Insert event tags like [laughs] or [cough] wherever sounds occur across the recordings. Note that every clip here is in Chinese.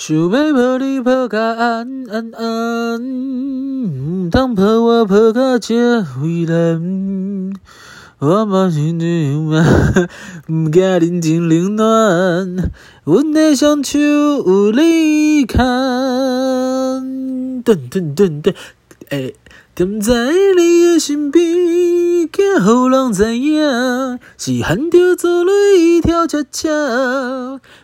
想要抱你抱甲安安安，唔通抱我抱甲这为难。我嘛是你嘛，唔惊人情冷暖，阮的双手有你牵。噔噔噔噔，哎。踮在你的身边，惊予人知影，是含着珠泪跳恰恰。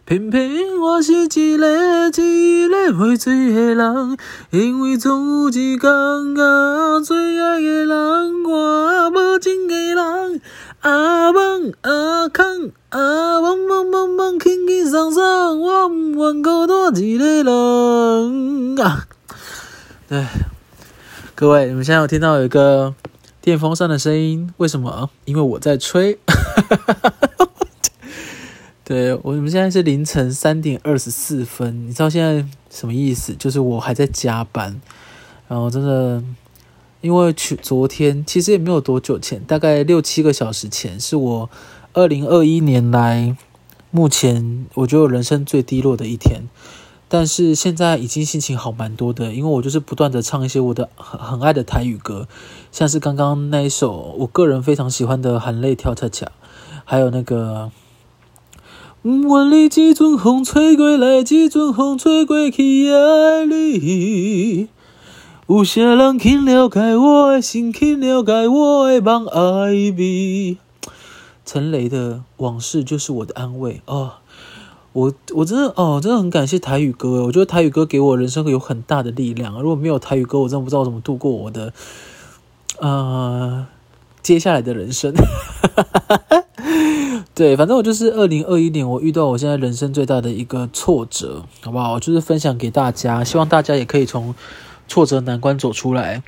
偏偏我是一个一个会醉的人，因为总有一天啊，最爱的人我无情的人，阿梦阿空阿梦梦梦梦，轻轻松松，我唔愿孤单一个人啊，对。各位，你们现在有听到有一个电风扇的声音？为什么？因为我在吹。[laughs] 对，我们现在是凌晨三点二十四分，你知道现在什么意思？就是我还在加班。然后真的，因为去昨天其实也没有多久前，大概六七个小时前，是我二零二一年来目前我觉得我人生最低落的一天。但是现在已经心情好蛮多的，因为我就是不断的唱一些我的很很爱的台语歌，像是刚刚那一首我个人非常喜欢的《含泪跳恰恰》，还有那个万里几阵风吹过来，几阵风吹过去，爱你。有些人肯了解我的心，肯了解我的梦，爱你。陈雷的往事就是我的安慰哦。我我真的哦，真的很感谢台语歌。我觉得台语歌给我人生有很大的力量。如果没有台语歌，我真的不知道怎么度过我的呃接下来的人生。[laughs] 对，反正我就是二零二一年，我遇到我现在人生最大的一个挫折，好不好？就是分享给大家，希望大家也可以从挫折难关走出来。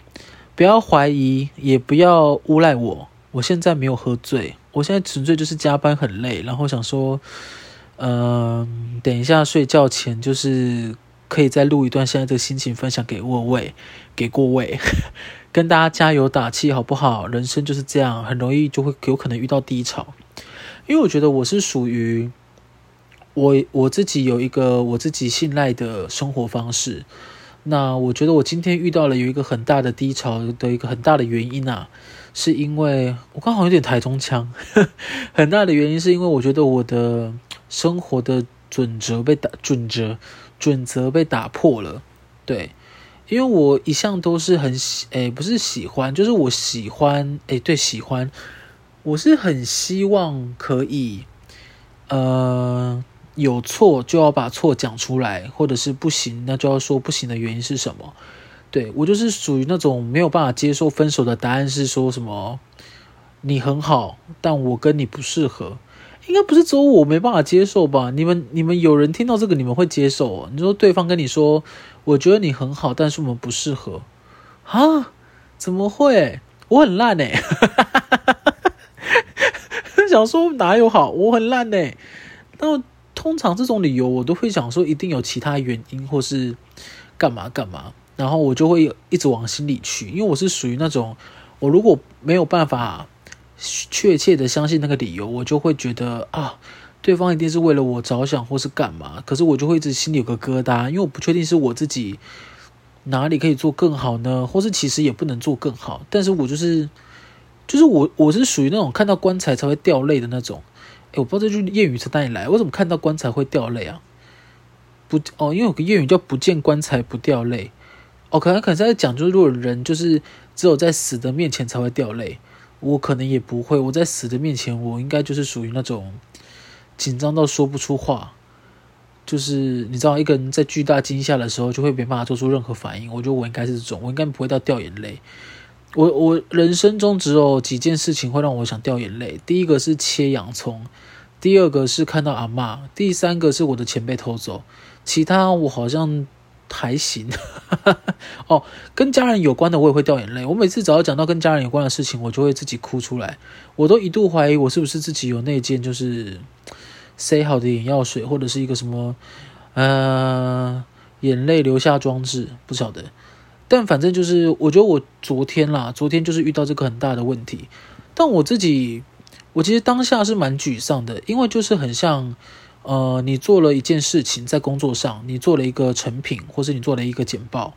不要怀疑，也不要诬赖我。我现在没有喝醉，我现在纯粹就是加班很累，然后想说。嗯、等一下睡觉前就是可以再录一段现在这个心情分享给各位，给各位，[laughs] 跟大家加油打气好不好？人生就是这样，很容易就会有可能遇到低潮，因为我觉得我是属于我我自己有一个我自己信赖的生活方式。那我觉得我今天遇到了有一个很大的低潮的一个很大的原因啊，是因为我刚好有点台中腔，[laughs] 很大的原因是因为我觉得我的。生活的准则被打准则准则被打破了，对，因为我一向都是很喜，诶，不是喜欢，就是我喜欢，诶，对，喜欢，我是很希望可以，呃，有错就要把错讲出来，或者是不行，那就要说不行的原因是什么？对，我就是属于那种没有办法接受分手的答案是说什么，你很好，但我跟你不适合。应该不是只有我没办法接受吧？你们你们有人听到这个，你们会接受哦？你说对方跟你说，我觉得你很好，但是我们不适合啊？怎么会？我很烂哎！[laughs] 想说哪有好？我很烂哎！那通常这种理由，我都会想说一定有其他原因，或是干嘛干嘛，然后我就会一直往心里去，因为我是属于那种，我如果没有办法。确切的相信那个理由，我就会觉得啊，对方一定是为了我着想，或是干嘛。可是我就会一直心里有个疙瘩，因为我不确定是我自己哪里可以做更好呢，或是其实也不能做更好。但是我就是，就是我我是属于那种看到棺材才会掉泪的那种。诶，我不知道这句谚语从哪里来，为什么看到棺材会掉泪啊？不哦，因为有个谚语叫“不见棺材不掉泪”。哦，可能可能在讲，就是如果人就是只有在死的面前才会掉泪。我可能也不会，我在死的面前，我应该就是属于那种紧张到说不出话，就是你知道，一个人在巨大惊吓的时候，就会没办法做出任何反应。我觉得我应该是这种，我应该不会到掉眼泪。我我人生中只有几件事情会让我想掉眼泪，第一个是切洋葱，第二个是看到阿嬷，第三个是我的钱被偷走，其他我好像。还行，[laughs] 哦，跟家人有关的我也会掉眼泪。我每次只要讲到跟家人有关的事情，我就会自己哭出来。我都一度怀疑我是不是自己有那件就是塞好的眼药水，或者是一个什么呃眼泪流下装置，不晓得。但反正就是，我觉得我昨天啦，昨天就是遇到这个很大的问题。但我自己，我其实当下是蛮沮丧的，因为就是很像。呃，你做了一件事情在工作上，你做了一个成品，或是你做了一个简报，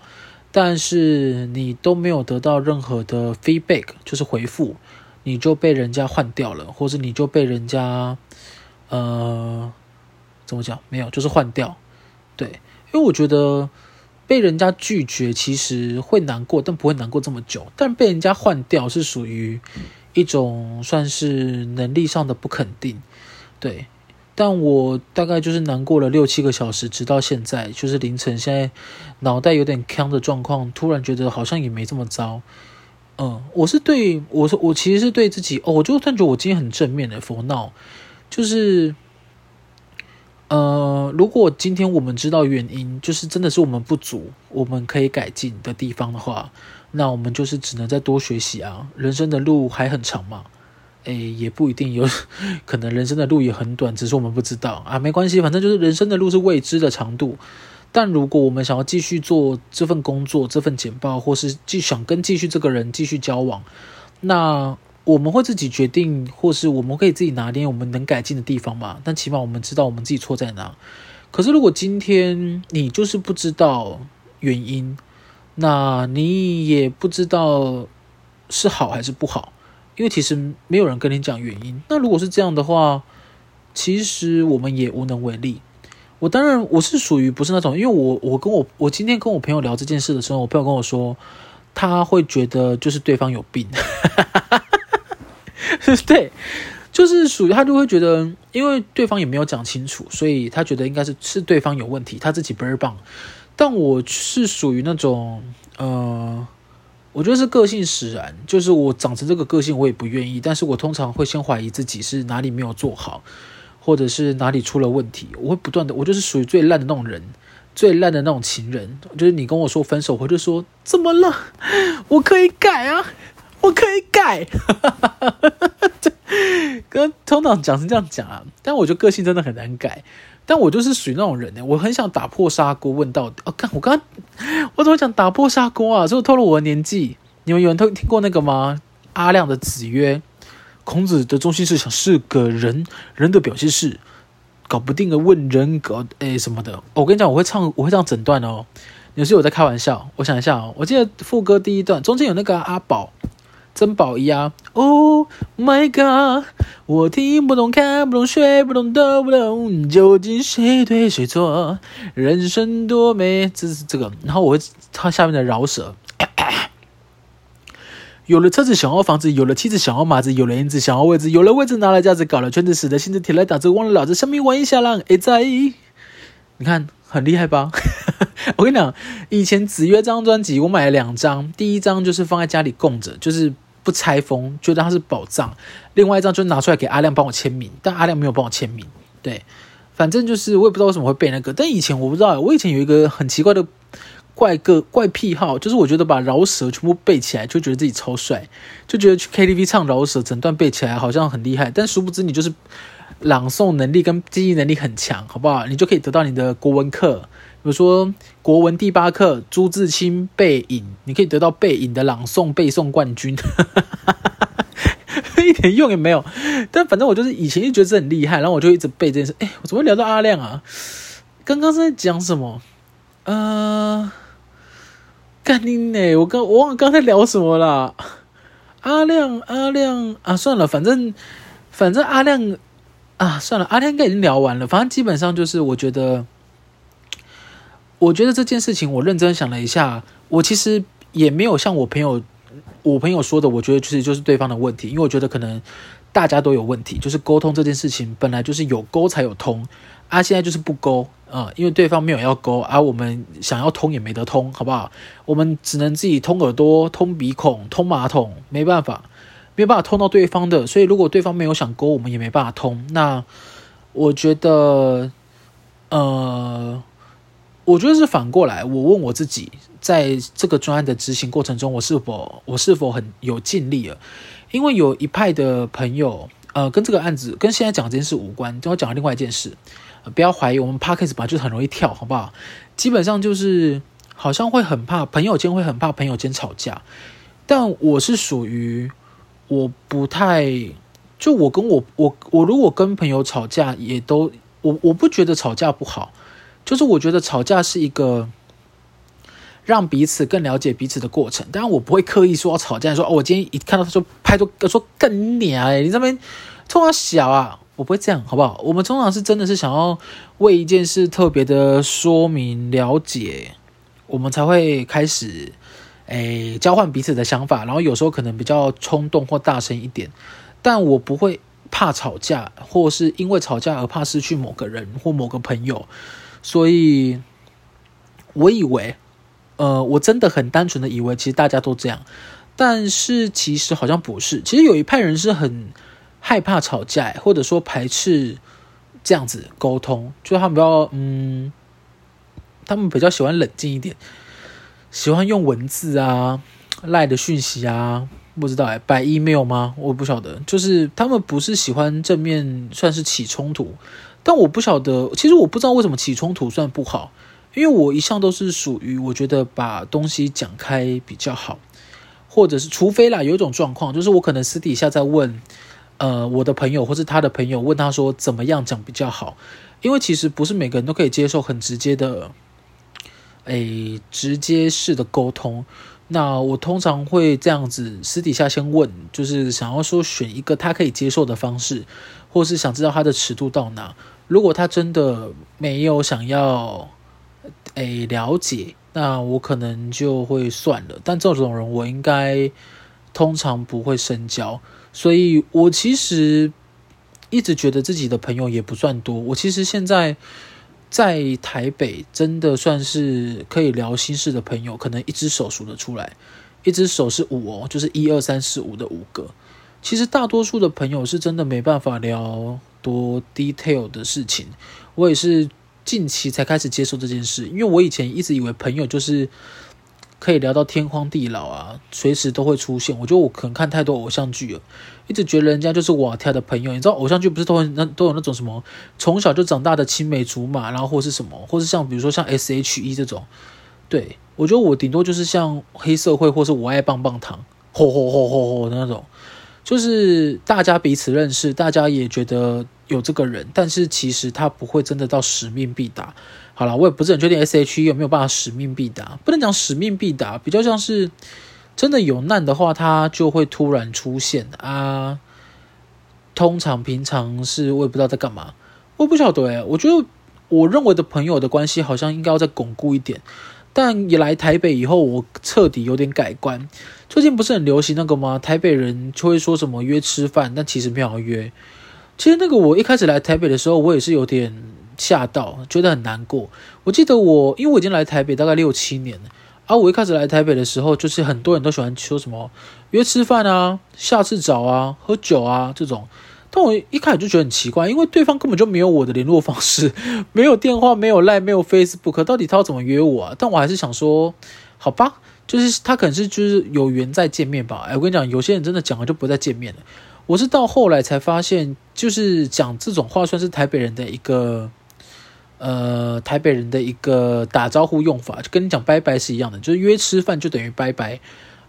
但是你都没有得到任何的 feedback，就是回复，你就被人家换掉了，或是你就被人家呃怎么讲？没有，就是换掉。对，因为我觉得被人家拒绝其实会难过，但不会难过这么久。但被人家换掉是属于一种算是能力上的不肯定，对。但我大概就是难过了六七个小时，直到现在，就是凌晨，现在脑袋有点锵的状况，突然觉得好像也没这么糟。嗯，我是对我是我其实是对自己哦，我就感觉我今天很正面的佛闹，就是。呃，如果今天我们知道原因，就是真的是我们不足，我们可以改进的地方的话，那我们就是只能再多学习啊。人生的路还很长嘛，诶，也不一定有可能，人生的路也很短，只是我们不知道啊。没关系，反正就是人生的路是未知的长度。但如果我们想要继续做这份工作、这份简报，或是继想跟继续这个人继续交往，那。我们会自己决定，或是我们可以自己拿捏我们能改进的地方嘛？但起码我们知道我们自己错在哪。可是如果今天你就是不知道原因，那你也不知道是好还是不好，因为其实没有人跟你讲原因。那如果是这样的话，其实我们也无能为力。我当然我是属于不是那种，因为我我跟我我今天跟我朋友聊这件事的时候，我朋友跟我说，他会觉得就是对方有病。[laughs] 对，就是属于他就会觉得，因为对方也没有讲清楚，所以他觉得应该是是对方有问题，他自己倍儿棒。但我是属于那种，呃，我觉得是个性使然，就是我长成这个个性，我也不愿意。但是我通常会先怀疑自己是哪里没有做好，或者是哪里出了问题，我会不断的，我就是属于最烂的那种人，最烂的那种情人。就是你跟我说分手，我就说怎么了？我可以改啊。我可以改，[laughs] 跟通常讲是这样讲啊，但我觉得个性真的很难改。但我就是属于那种人呢，我很想打破砂锅问到底。哦，看我刚刚 [laughs] 我怎么讲打破砂锅啊？是不是透露我的年纪？你们有人都听过那个吗？阿亮的子曰：孔子的中心思想是个人，人的表现是搞不定的问人搞诶什么的。我跟你讲，我会唱，我会唱整段哦。有时候我在开玩笑，我想一下哦，我记得副歌第一段中间有那个阿宝。珍宝仪啊，Oh my God，我听不懂，看不懂，学不懂，都不懂，究竟谁对谁错？人生多美，这是这个。然后我会唱下面的饶舌，[coughs] 有了车子想要房子，有了妻子想要马子，有了银子想要位置，有了位置拿来架子，搞了圈子死的心子铁来打字，忘了老子，下面玩一下浪，哎在。你看很厉害吧？[laughs] 我跟你讲，以前子曰这张专辑我买了两张，第一张就是放在家里供着，就是。不拆封，觉得它是宝藏。另外一张就拿出来给阿亮帮我签名，但阿亮没有帮我签名。对，反正就是我也不知道为什么会背那个。但以前我不知道，我以前有一个很奇怪的怪个怪癖好，就是我觉得把饶舌全部背起来，就觉得自己超帅，就觉得去 KTV 唱饶舌，整段背起来好像很厉害。但殊不知你就是朗诵能力跟记忆能力很强，好不好？你就可以得到你的国文课。比如说国文第八课朱自清背影，你可以得到背影的朗诵背诵冠军，[laughs] 一点用也没有。但反正我就是以前就觉得这很厉害，然后我就一直背这件事。哎，我怎么会聊到阿亮啊？刚刚是在讲什么？呃，干你呢？我刚我忘了刚才聊什么了。阿亮，阿亮啊，算了，反正反正阿亮啊，算了，阿亮应该已经聊完了。反正基本上就是我觉得。我觉得这件事情，我认真想了一下，我其实也没有像我朋友，我朋友说的，我觉得其实就是对方的问题，因为我觉得可能大家都有问题，就是沟通这件事情本来就是有沟才有通，啊，现在就是不沟啊、因为对方没有要沟，而、啊、我们想要通也没得通，好不好？我们只能自己通耳朵、通鼻孔、通马桶，没办法，没有办法通到对方的，所以如果对方没有想沟，我们也没办法通。那我觉得，呃。我觉得是反过来，我问我自己，在这个专案的执行过程中，我是否我是否很有尽力了？因为有一派的朋友，呃，跟这个案子跟现在讲这件事无关，等我讲另外一件事，不要怀疑，我们 Podcast 本来就很容易跳，好不好？基本上就是好像会很怕朋友间会很怕朋友间吵架，但我是属于我不太，就我跟我我我如果跟朋友吵架，也都我我不觉得吵架不好，就是我觉得吵架是一个让彼此更了解彼此的过程。当然，我不会刻意说要吵架，说哦，我今天一看到他就拍桌说更娘哎，你这边冲他小啊，我不会这样，好不好？我们通常是真的是想要为一件事特别的说明了解，我们才会开始诶交换彼此的想法，然后有时候可能比较冲动或大声一点，但我不会。怕吵架，或是因为吵架而怕失去某个人或某个朋友，所以我以为，呃，我真的很单纯的以为，其实大家都这样，但是其实好像不是。其实有一派人是很害怕吵架，或者说排斥这样子沟通，就他们比较，嗯，他们比较喜欢冷静一点，喜欢用文字啊、赖的讯息啊。不知道哎，摆 email 吗？我不晓得，就是他们不是喜欢正面，算是起冲突，但我不晓得，其实我不知道为什么起冲突算不好，因为我一向都是属于我觉得把东西讲开比较好，或者是除非啦，有一种状况，就是我可能私底下在问，呃，我的朋友或是他的朋友，问他说怎么样讲比较好，因为其实不是每个人都可以接受很直接的，诶，直接式的沟通。那我通常会这样子私底下先问，就是想要说选一个他可以接受的方式，或是想知道他的尺度到哪。如果他真的没有想要诶了解，那我可能就会算了。但这种人我应该通常不会深交，所以我其实一直觉得自己的朋友也不算多。我其实现在。在台北真的算是可以聊心事的朋友，可能一只手数得出来，一只手是五哦，就是一二三四五的五个。其实大多数的朋友是真的没办法聊多 detail 的事情。我也是近期才开始接受这件事，因为我以前一直以为朋友就是。可以聊到天荒地老啊，随时都会出现。我觉得我可能看太多偶像剧了，一直觉得人家就是我挑的朋友。你知道偶像剧不是都很那都有那种什么从小就长大的青梅竹马，然后或是什么，或是像比如说像 S.H.E 这种。对，我觉得我顶多就是像黑社会或是我爱棒棒糖，吼吼吼吼吼的那种，就是大家彼此认识，大家也觉得有这个人，但是其实他不会真的到使命必达。好了，我也不是很确定 S.H.E 有没有办法使命必达，不能讲使命必达，比较像是真的有难的话，他就会突然出现啊。通常平常是我也不知道在干嘛，我不晓得诶，我觉得我认为的朋友的关系好像应该要再巩固一点，但一来台北以后，我彻底有点改观。最近不是很流行那个吗？台北人就会说什么约吃饭，但其实没有约。其实那个我一开始来台北的时候，我也是有点。吓到，觉得很难过。我记得我，因为我已经来台北大概六七年了，啊、我一开始来台北的时候，就是很多人都喜欢说什么约吃饭啊、下次找啊、喝酒啊这种。但我一开始就觉得很奇怪，因为对方根本就没有我的联络方式，[laughs] 没有电话，没有 Line，没有 Facebook，到底他要怎么约我啊？但我还是想说，好吧，就是他可能是就是有缘再见面吧。哎，我跟你讲，有些人真的讲了就不再见面了。我是到后来才发现，就是讲这种话算是台北人的一个。呃，台北人的一个打招呼用法，就跟你讲拜拜是一样的，就是约吃饭就等于拜拜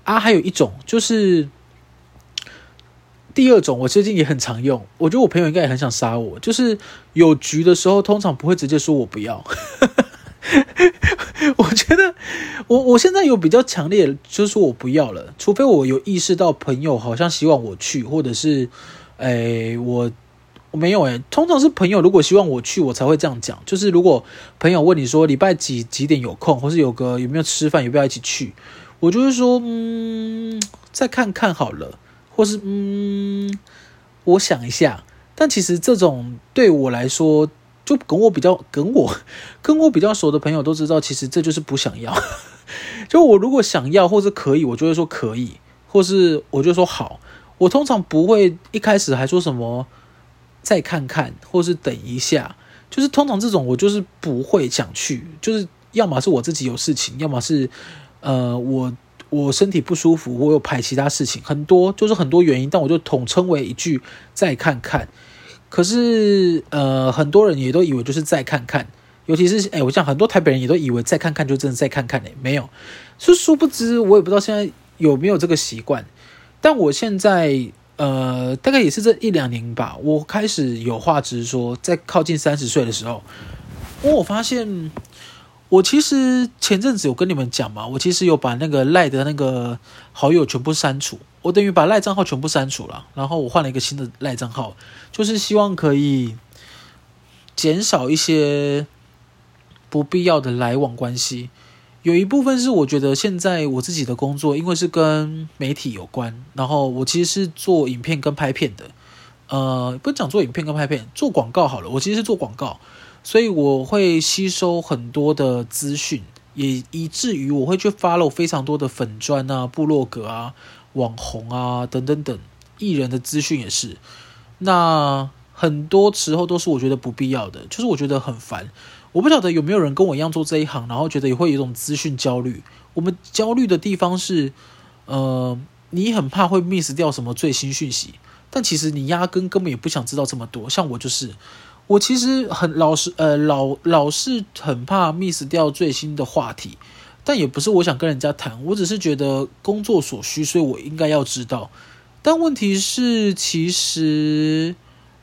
啊。还有一种就是第二种，我最近也很常用，我觉得我朋友应该也很想杀我，就是有局的时候，通常不会直接说我不要。[laughs] 我觉得我我现在有比较强烈，就是说我不要了，除非我有意识到朋友好像希望我去，或者是哎我。我没有诶，通常是朋友如果希望我去，我才会这样讲。就是如果朋友问你说礼拜几几点有空，或是有个有没有吃饭，有没有要一起去，我就是说嗯，再看看好了，或是嗯，我想一下。但其实这种对我来说，就跟我比较跟我跟我比较熟的朋友都知道，其实这就是不想要。[laughs] 就我如果想要或是可以，我就会说可以，或是我就说好。我通常不会一开始还说什么。再看看，或是等一下，就是通常这种我就是不会想去，就是要么是我自己有事情，要么是呃我我身体不舒服，我有排其他事情，很多就是很多原因，但我就统称为一句再看看。可是呃很多人也都以为就是再看看，尤其是哎我想很多台北人也都以为再看看就真的再看看呢，没有，就殊不知我也不知道现在有没有这个习惯，但我现在。呃，大概也是这一两年吧，我开始有话直说，在靠近三十岁的时候，我发现。我其实前阵子有跟你们讲嘛，我其实有把那个赖的那个好友全部删除，我等于把赖账号全部删除了，然后我换了一个新的赖账号，就是希望可以减少一些不必要的来往关系。有一部分是我觉得现在我自己的工作，因为是跟媒体有关，然后我其实是做影片跟拍片的，呃，不讲做影片跟拍片，做广告好了，我其实是做广告。所以我会吸收很多的资讯，也以至于我会去 follow 非常多的粉砖啊、部落格啊、网红啊等等等艺人的资讯也是。那很多时候都是我觉得不必要的，就是我觉得很烦。我不晓得有没有人跟我一样做这一行，然后觉得也会有一种资讯焦虑。我们焦虑的地方是，呃，你很怕会 miss 掉什么最新讯息，但其实你压根根本也不想知道这么多。像我就是。我其实很老是，呃，老老是很怕 miss 掉最新的话题，但也不是我想跟人家谈，我只是觉得工作所需，所以我应该要知道。但问题是，其实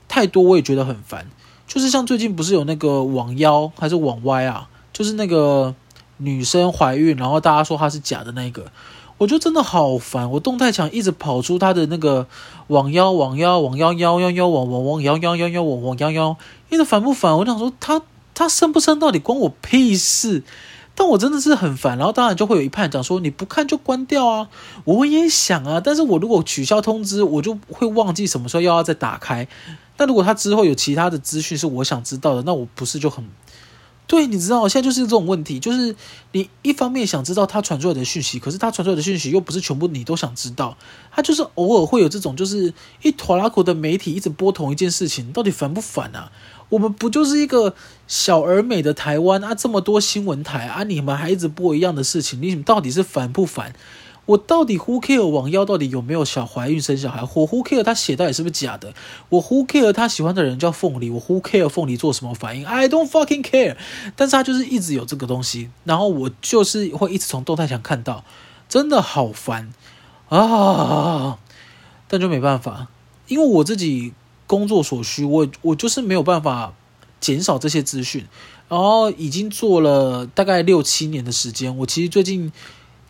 太多我也觉得很烦。就是像最近不是有那个网妖还是网歪啊？就是那个女生怀孕，然后大家说她是假的那个。我觉得真的好烦，我动态墙一直跑出她的那个网妖网妖网妖幺幺幺网网网幺幺幺幺网网幺幺，因为烦不烦？我想说他他生不生到底关我屁事，但我真的是很烦。然后当然就会有一派讲说你不看就关掉啊，我也想啊，但是我如果取消通知，我就会忘记什么时候又要再打开。但如果他之后有其他的资讯是我想知道的，那我不是就很。对，你知道，现在就是这种问题，就是你一方面想知道他传出来的讯息，可是他传出来的讯息又不是全部你都想知道，他就是偶尔会有这种，就是一拖拉口的媒体一直播同一件事情，到底烦不烦啊？我们不就是一个小而美的台湾啊？这么多新闻台啊，你们还一直播一样的事情，你到底是烦不烦？我到底 who care 网妖到底有没有小怀孕生小孩？我 who care 他写到底是不是假的？我 who care 他喜欢的人叫凤梨？我 who care 凤梨做什么反应？I don't fucking care。但是他就是一直有这个东西，然后我就是会一直从动态墙看到，真的好烦啊！但就没办法，因为我自己工作所需，我我就是没有办法减少这些资讯。然后已经做了大概六七年的时间，我其实最近。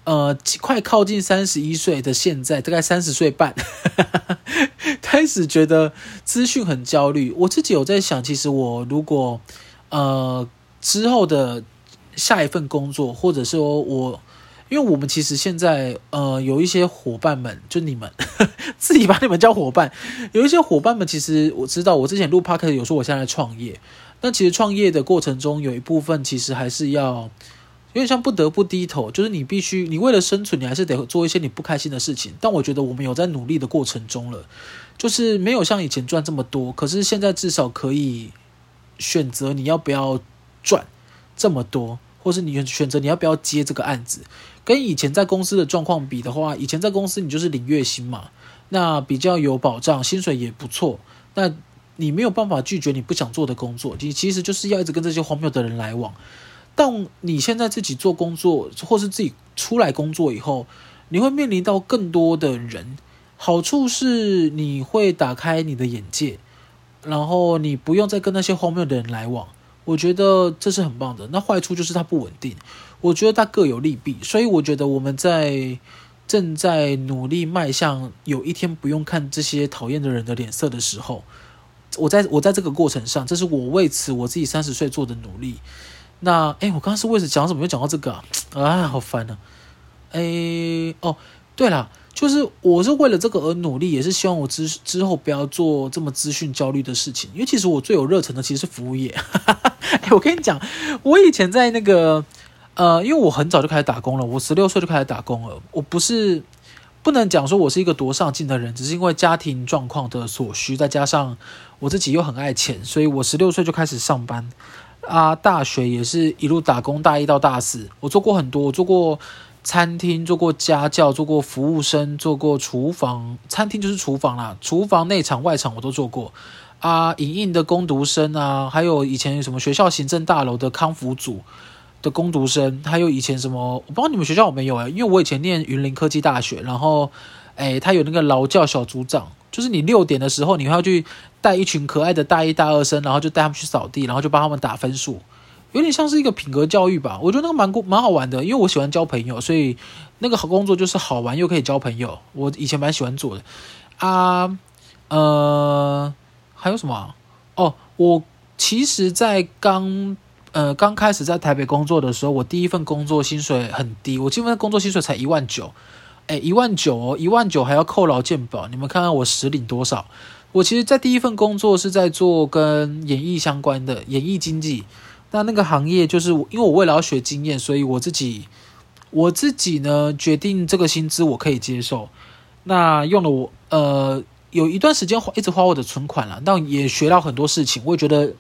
呃，快靠近三十一岁的现在，大概三十岁半，[laughs] 开始觉得资讯很焦虑。我自己有在想，其实我如果呃之后的下一份工作，或者说我，因为我们其实现在呃有一些伙伴们，就你们 [laughs] 自己把你们叫伙伴，有一些伙伴们，其实我知道，我之前录 p o c a 有说我现在创业，但其实创业的过程中有一部分其实还是要。有点像不得不低头，就是你必须，你为了生存，你还是得做一些你不开心的事情。但我觉得我们有在努力的过程中了，就是没有像以前赚这么多，可是现在至少可以选择你要不要赚这么多，或是你选择你要不要接这个案子。跟以前在公司的状况比的话，以前在公司你就是领月薪嘛，那比较有保障，薪水也不错。那你没有办法拒绝你不想做的工作，你其实就是要一直跟这些荒谬的人来往。当你现在自己做工作，或是自己出来工作以后，你会面临到更多的人。好处是你会打开你的眼界，然后你不用再跟那些荒谬的人来往。我觉得这是很棒的。那坏处就是它不稳定。我觉得它各有利弊，所以我觉得我们在正在努力迈向有一天不用看这些讨厌的人的脸色的时候，我在我在这个过程上，这是我为此我自己三十岁做的努力。那哎，我刚刚是为了讲什么？又讲到这个啊？啊，好烦啊！哎，哦，对了，就是我是为了这个而努力，也是希望我之之后不要做这么资讯焦虑的事情。因为其实我最有热忱的其实是服务业。[laughs] 哎，我跟你讲，我以前在那个呃，因为我很早就开始打工了，我十六岁就开始打工了。我不是不能讲说我是一个多上进的人，只是因为家庭状况的所需，再加上我自己又很爱钱，所以我十六岁就开始上班。啊，大学也是一路打工，大一到大四，我做过很多，我做过餐厅，做过家教，做过服务生，做过厨房，餐厅就是厨房啦，厨房内场外场我都做过。啊，影印的工读生啊，还有以前什么学校行政大楼的康复组的工读生，还有以前什么，我不知道你们学校有没有哎，因为我以前念云林科技大学，然后，哎，他有那个劳教小组长。就是你六点的时候，你会要去带一群可爱的大一、大二生，然后就带他们去扫地，然后就帮他们打分数，有点像是一个品格教育吧。我觉得那个蛮蛮好玩的，因为我喜欢交朋友，所以那个好工作就是好玩又可以交朋友。我以前蛮喜欢做的啊，呃，还有什么？哦，我其实，在刚。呃，刚开始在台北工作的时候，我第一份工作薪水很低，我第一份工作薪水才一万九，哎，一万九哦，一万九还要扣劳健保，你们看看我实领多少？我其实，在第一份工作是在做跟演艺相关的演艺经济，那那个行业就是因为我为了要学经验，所以我自己我自己呢决定这个薪资我可以接受，那用了我呃有一段时间花一直花我的存款了，但也学到很多事情，我也觉得。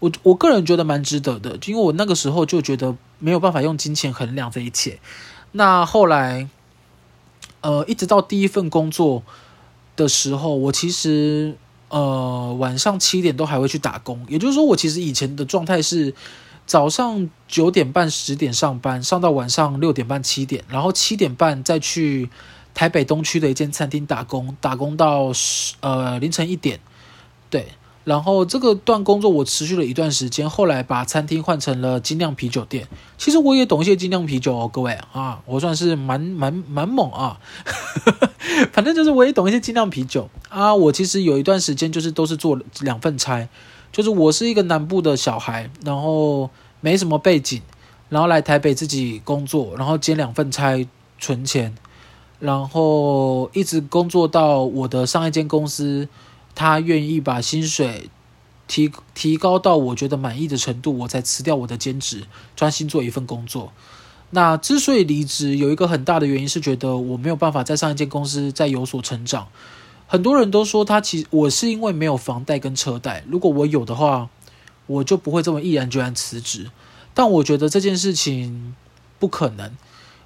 我我个人觉得蛮值得的，因为我那个时候就觉得没有办法用金钱衡量这一切。那后来，呃，一直到第一份工作的时候，我其实呃晚上七点都还会去打工。也就是说，我其实以前的状态是早上九点半十点上班，上到晚上六点半七点，然后七点半再去台北东区的一间餐厅打工，打工到十呃凌晨一点，对。然后这个段工作我持续了一段时间，后来把餐厅换成了精酿啤酒店。其实我也懂一些精酿啤酒哦，各位啊，我算是蛮蛮蛮猛啊。[laughs] 反正就是我也懂一些精酿啤酒啊。我其实有一段时间就是都是做两份差，就是我是一个南部的小孩，然后没什么背景，然后来台北自己工作，然后兼两份差存钱，然后一直工作到我的上一间公司。他愿意把薪水提提高到我觉得满意的程度，我才辞掉我的兼职，专心做一份工作。那之所以离职，有一个很大的原因是觉得我没有办法在上一间公司再有所成长。很多人都说他其实我是因为没有房贷跟车贷，如果我有的话，我就不会这么毅然决然辞职。但我觉得这件事情不可能。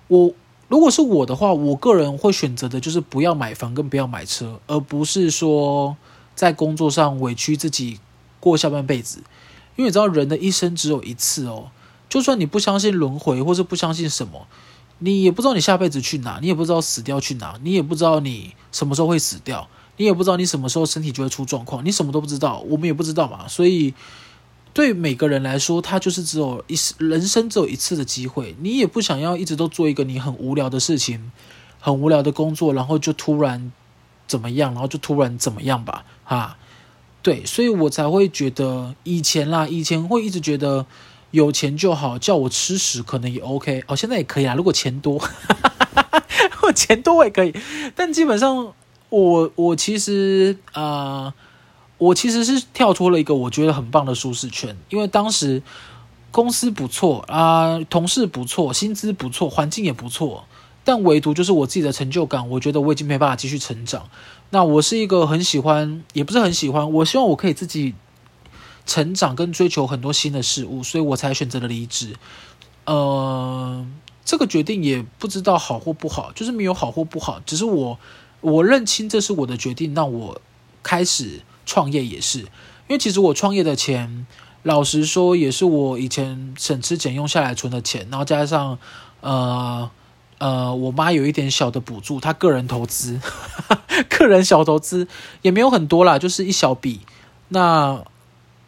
我如果是我的话，我个人会选择的就是不要买房跟不要买车，而不是说。在工作上委屈自己过下半辈子，因为你知道人的一生只有一次哦。就算你不相信轮回，或是不相信什么，你也不知道你下辈子去哪，你也不知道死掉去哪，你也不知道你什么时候会死掉，你也不知道你什么时候身体就会出状况，你什么都不知道，我们也不知道嘛。所以对每个人来说，他就是只有一人生只有一次的机会。你也不想要一直都做一个你很无聊的事情，很无聊的工作，然后就突然怎么样，然后就突然怎么样吧。啊，对，所以我才会觉得以前啦，以前会一直觉得有钱就好，叫我吃屎可能也 OK 哦，现在也可以啊，如果钱多，哈哈哈哈哈，钱多我也可以，但基本上我我其实啊、呃，我其实是跳脱了一个我觉得很棒的舒适圈，因为当时公司不错啊、同事不错，薪资不错，环境也不错。但唯独就是我自己的成就感，我觉得我已经没办法继续成长。那我是一个很喜欢，也不是很喜欢，我希望我可以自己成长跟追求很多新的事物，所以我才选择了离职。呃，这个决定也不知道好或不好，就是没有好或不好，只是我我认清这是我的决定。那我开始创业也是，因为其实我创业的钱，老实说也是我以前省吃俭用下来存的钱，然后加上呃。呃，我妈有一点小的补助，她个人投资，[laughs] 个人小投资也没有很多啦，就是一小笔。那，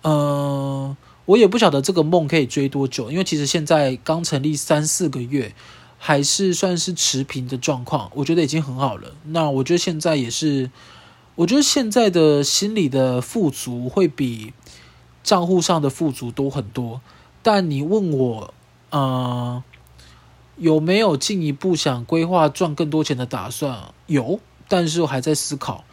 呃，我也不晓得这个梦可以追多久，因为其实现在刚成立三四个月，还是算是持平的状况，我觉得已经很好了。那我觉得现在也是，我觉得现在的心理的富足会比账户上的富足多很多。但你问我，呃。有没有进一步想规划赚更多钱的打算？有，但是我还在思考。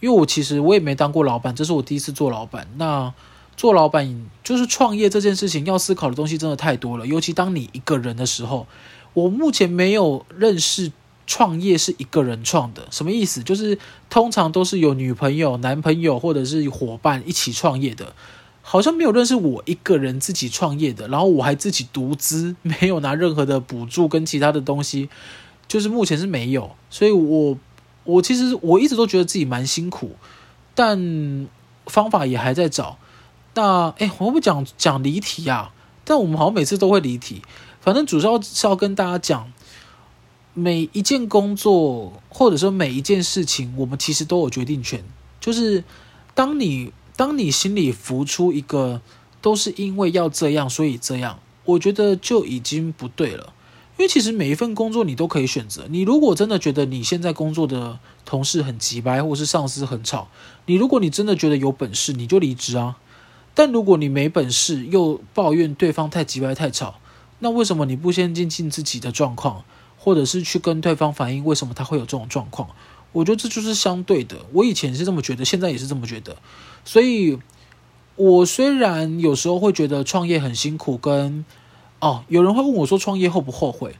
因为我其实我也没当过老板，这是我第一次做老板。那做老板就是创业这件事情，要思考的东西真的太多了。尤其当你一个人的时候，我目前没有认识创业是一个人创的。什么意思？就是通常都是有女朋友、男朋友或者是伙伴一起创业的。好像没有认识我一个人自己创业的，然后我还自己独资，没有拿任何的补助跟其他的东西，就是目前是没有。所以我我其实我一直都觉得自己蛮辛苦，但方法也还在找。那哎，我不讲讲离题啊，但我们好像每次都会离题。反正主要是要跟大家讲，每一件工作，或者说每一件事情，我们其实都有决定权。就是当你当你心里浮出一个都是因为要这样，所以这样，我觉得就已经不对了。因为其实每一份工作你都可以选择。你如果真的觉得你现在工作的同事很急掰，或是上司很吵，你如果你真的觉得有本事，你就离职啊。但如果你没本事，又抱怨对方太急掰太吵，那为什么你不先进进自己的状况，或者是去跟对方反映为什么他会有这种状况？我觉得这就是相对的。我以前是这么觉得，现在也是这么觉得。所以，我虽然有时候会觉得创业很辛苦，跟哦，有人会问我说创业后不后悔？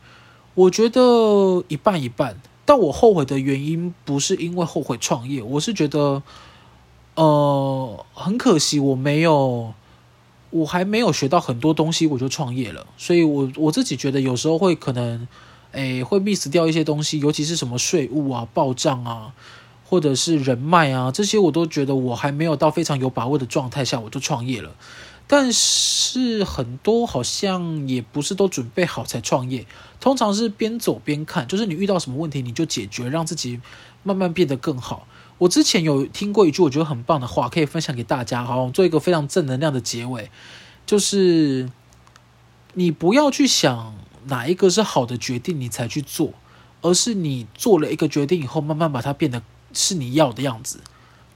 我觉得一半一半。但我后悔的原因不是因为后悔创业，我是觉得，呃，很可惜我没有，我还没有学到很多东西我就创业了。所以我我自己觉得有时候会可能，诶，会 miss 掉一些东西，尤其是什么税务啊、报账啊，或者是人脉啊，这些我都觉得我还没有到非常有把握的状态下我就创业了。但是很多好像也不是都准备好才创业，通常是边走边看，就是你遇到什么问题你就解决，让自己慢慢变得更好。我之前有听过一句我觉得很棒的话，可以分享给大家，好，做一个非常正能量的结尾，就是你不要去想哪一个是好的决定你才去做，而是你做了一个决定以后，慢慢把它变得是你要的样子。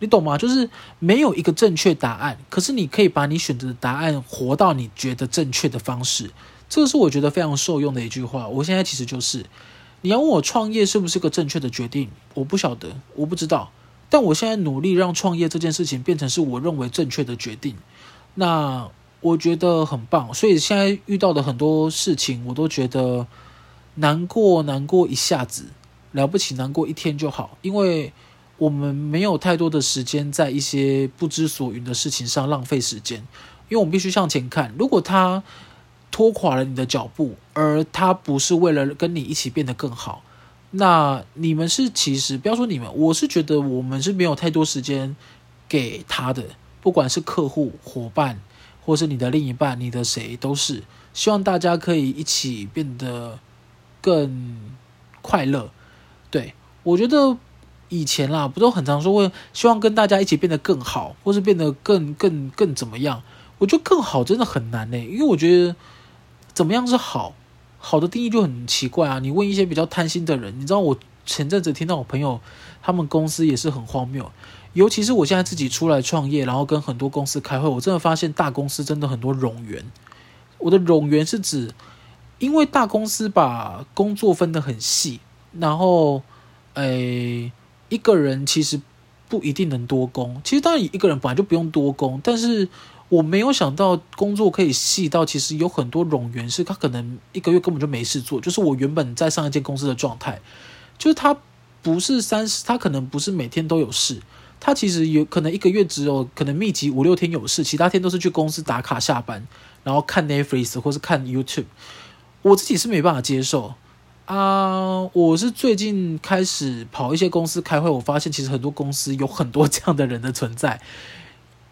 你懂吗？就是没有一个正确答案，可是你可以把你选择的答案活到你觉得正确的方式。这个是我觉得非常受用的一句话。我现在其实就是，你要问我创业是不是个正确的决定，我不晓得，我不知道。但我现在努力让创业这件事情变成是我认为正确的决定，那我觉得很棒。所以现在遇到的很多事情，我都觉得难过，难过一下子，了不起，难过一天就好，因为。我们没有太多的时间在一些不知所云的事情上浪费时间，因为我们必须向前看。如果他拖垮了你的脚步，而他不是为了跟你一起变得更好，那你们是其实不要说你们，我是觉得我们是没有太多时间给他的，不管是客户、伙伴，或是你的另一半、你的谁，都是希望大家可以一起变得更快乐。对，我觉得。以前啦，不都很常说会希望跟大家一起变得更好，或是变得更更更怎么样？我觉得更好真的很难呢，因为我觉得怎么样是好？好的定义就很奇怪啊！你问一些比较贪心的人，你知道我前阵子听到我朋友他们公司也是很荒谬，尤其是我现在自己出来创业，然后跟很多公司开会，我真的发现大公司真的很多冗员。我的冗员是指，因为大公司把工作分得很细，然后诶。一个人其实不一定能多工，其实当然一个人本来就不用多工，但是我没有想到工作可以细到，其实有很多冗员是他可能一个月根本就没事做，就是我原本在上一间公司的状态，就是他不是三十，他可能不是每天都有事，他其实有可能一个月只有可能密集五六天有事，其他天都是去公司打卡下班，然后看 Netflix 或是看 YouTube，我自己是没办法接受。啊我是最近开始跑一些公司开会，我发现其实很多公司有很多这样的人的存在。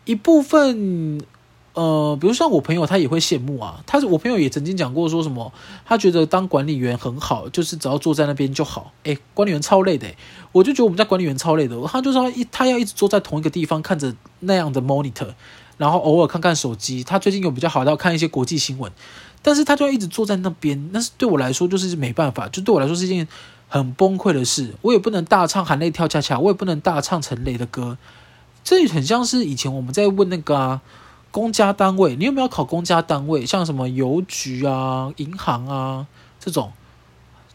一部分，呃，比如像我朋友，他也会羡慕啊。他我朋友也曾经讲过，说什么他觉得当管理员很好，就是只要坐在那边就好。诶，管理员超累的，我就觉得我们家管理员超累的。他就说一，他要一直坐在同一个地方看着那样的 monitor，然后偶尔看看手机。他最近有比较好的，要看一些国际新闻。但是他就要一直坐在那边，那是对我来说就是没办法，就对我来说是一件很崩溃的事。我也不能大唱含泪跳恰恰，我也不能大唱陈雷的歌。这很像是以前我们在问那个啊，公家单位，你有没有考公家单位？像什么邮局啊、银行啊这种，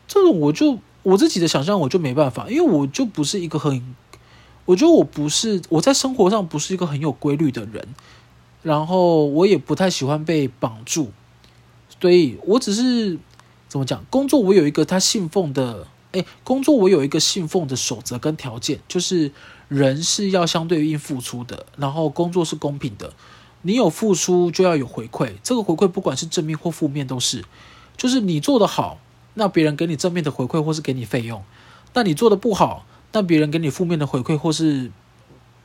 这种我就我自己的想象我就没办法，因为我就不是一个很，我觉得我不是我在生活上不是一个很有规律的人，然后我也不太喜欢被绑住。所以我只是怎么讲？工作我有一个他信奉的，诶，工作我有一个信奉的守则跟条件，就是人是要相对应付出的，然后工作是公平的，你有付出就要有回馈，这个回馈不管是正面或负面都是，就是你做得好，那别人给你正面的回馈或是给你费用，那你做得不好，那别人给你负面的回馈或是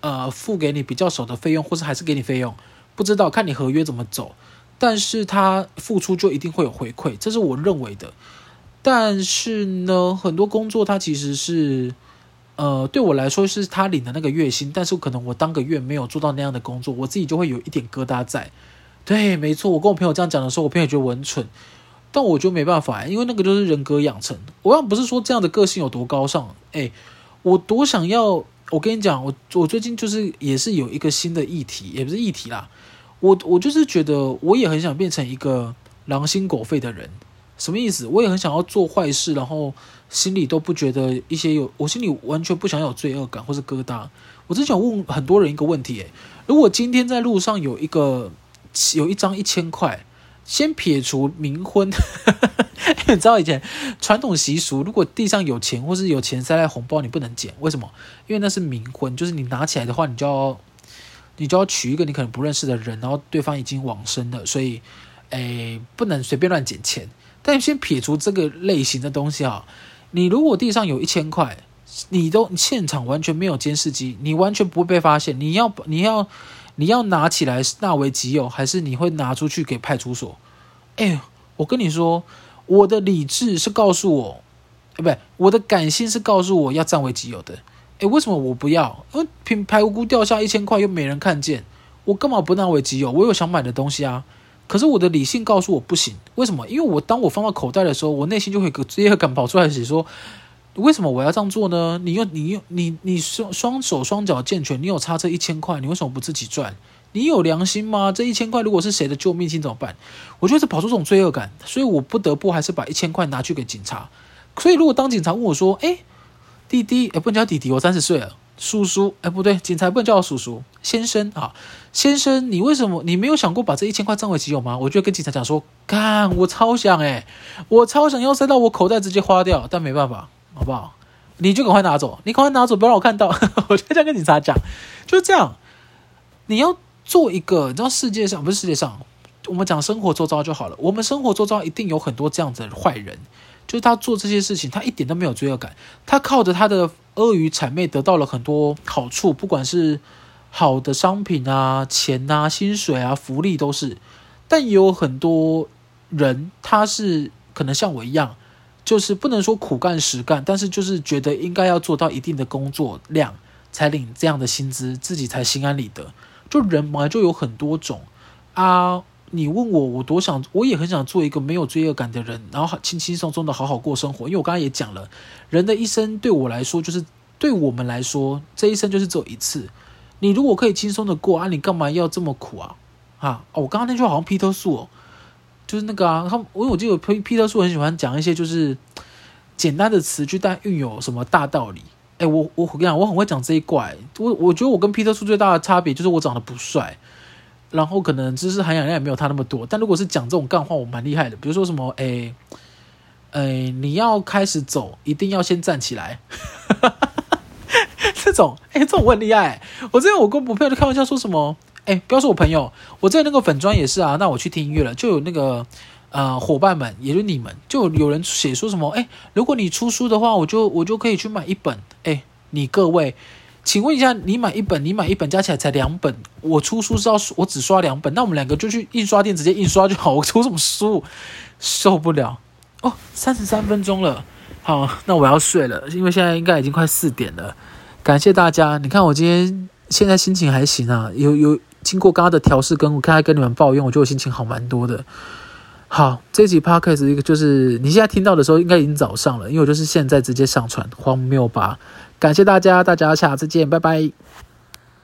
呃付给你比较少的费用，或是还是给你费用，不知道看你合约怎么走。但是他付出就一定会有回馈，这是我认为的。但是呢，很多工作它其实是，呃，对我来说是他领的那个月薪，但是可能我当个月没有做到那样的工作，我自己就会有一点疙瘩在。对，没错，我跟我朋友这样讲的时候，我朋友觉得我很蠢，但我就没办法，因为那个就是人格养成。我要不是说这样的个性有多高尚，哎，我多想要。我跟你讲，我我最近就是也是有一个新的议题，也不是议题啦。我我就是觉得，我也很想变成一个狼心狗肺的人。什么意思？我也很想要做坏事，然后心里都不觉得一些有，我心里完全不想有罪恶感或是疙瘩。我之前问很多人一个问题，诶，如果今天在路上有一个有一张一千块，先撇除冥婚。[laughs] 你知道以前传统习俗，如果地上有钱或是有钱塞在红包，你不能捡。为什么？因为那是冥婚，就是你拿起来的话，你就要你就要娶一个你可能不认识的人，然后对方已经往生了，所以诶不能随便乱捡钱。但先撇除这个类型的东西啊，你如果地上有一千块，你都现场完全没有监视机，你完全不会被发现。你要你要你要拿起来是纳为己有，还是你会拿出去给派出所？哎，我跟你说。我的理智是告诉我，哎，不对，我的感性是告诉我要占为己有的。哎，为什么我不要？因为平白无故掉下一千块又没人看见，我干嘛不纳为己有？我有想买的东西啊。可是我的理性告诉我不行，为什么？因为我当我放到口袋的时候，我内心就会有个罪恶感跑出来，写说，为什么我要这样做呢？你用你用你你双双手双脚健全，你有差这一千块，你为什么不自己赚？你有良心吗？这一千块如果是谁的救命金怎么办？我觉得是跑出这种罪恶感，所以我不得不还是把一千块拿去给警察。所以如果当警察问我说：“哎，弟弟，哎，不能叫弟弟，我三十岁了，叔叔，哎，不对，警察不能叫我叔叔，先生啊，先生，你为什么你没有想过把这一千块占为己有吗？”我就跟警察讲说：“干，我超想哎，我超想要塞到我口袋直接花掉，但没办法，好不好？你就赶快拿走，你赶快拿走，不要让我看到。[laughs] ”我就这样跟警察讲，就是这样，你要。做一个，你知道世界上不是世界上，我们讲生活周遭就好了。我们生活周遭一定有很多这样子的坏人，就是他做这些事情，他一点都没有罪恶感，他靠着他的阿谀谄媚得到了很多好处，不管是好的商品啊、钱啊、薪水啊、福利都是。但也有很多人，他是可能像我一样，就是不能说苦干实干，但是就是觉得应该要做到一定的工作量才领这样的薪资，自己才心安理得。就人本来就有很多种啊！你问我，我多想，我也很想做一个没有罪恶感的人，然后轻轻松松的好好过生活。因为我刚才也讲了，人的一生对我来说，就是对我们来说，这一生就是只有一次。你如果可以轻松的过啊，你干嘛要这么苦啊？啊！哦，我刚刚那句话好像皮特树哦，就是那个啊，他因为我记得皮皮特树很喜欢讲一些就是简单的词句，但蕴有什么大道理。哎，我我跟你讲，我很会讲这一块。我我觉得我跟皮特树最大的差别就是我长得不帅，然后可能知识含氧量也没有他那么多。但如果是讲这种干话，我蛮厉害的。比如说什么，哎哎，你要开始走，一定要先站起来。[laughs] 这种，哎，这种我很厉害。我之前我跟我朋友就开玩笑说什么，哎，不要说我朋友，我之前那个粉专也是啊。那我去听音乐了，就有那个。呃，伙伴们，也就是你们，就有人写说什么？哎，如果你出书的话，我就我就可以去买一本。哎，你各位，请问一下，你买一本，你买一本加起来才两本，我出书是要我只刷两本，那我们两个就去印刷店直接印刷就好。我出什么书？受不了哦！三十三分钟了，好，那我要睡了，因为现在应该已经快四点了。感谢大家，你看我今天现在心情还行啊，有有经过刚刚的调试，跟我刚才跟你们抱怨，我觉得我心情好蛮多的。好，这集 podcast 一个就是你现在听到的时候，应该已经早上了，因为我就是现在直接上传，荒谬吧？感谢大家，大家下次见，拜拜。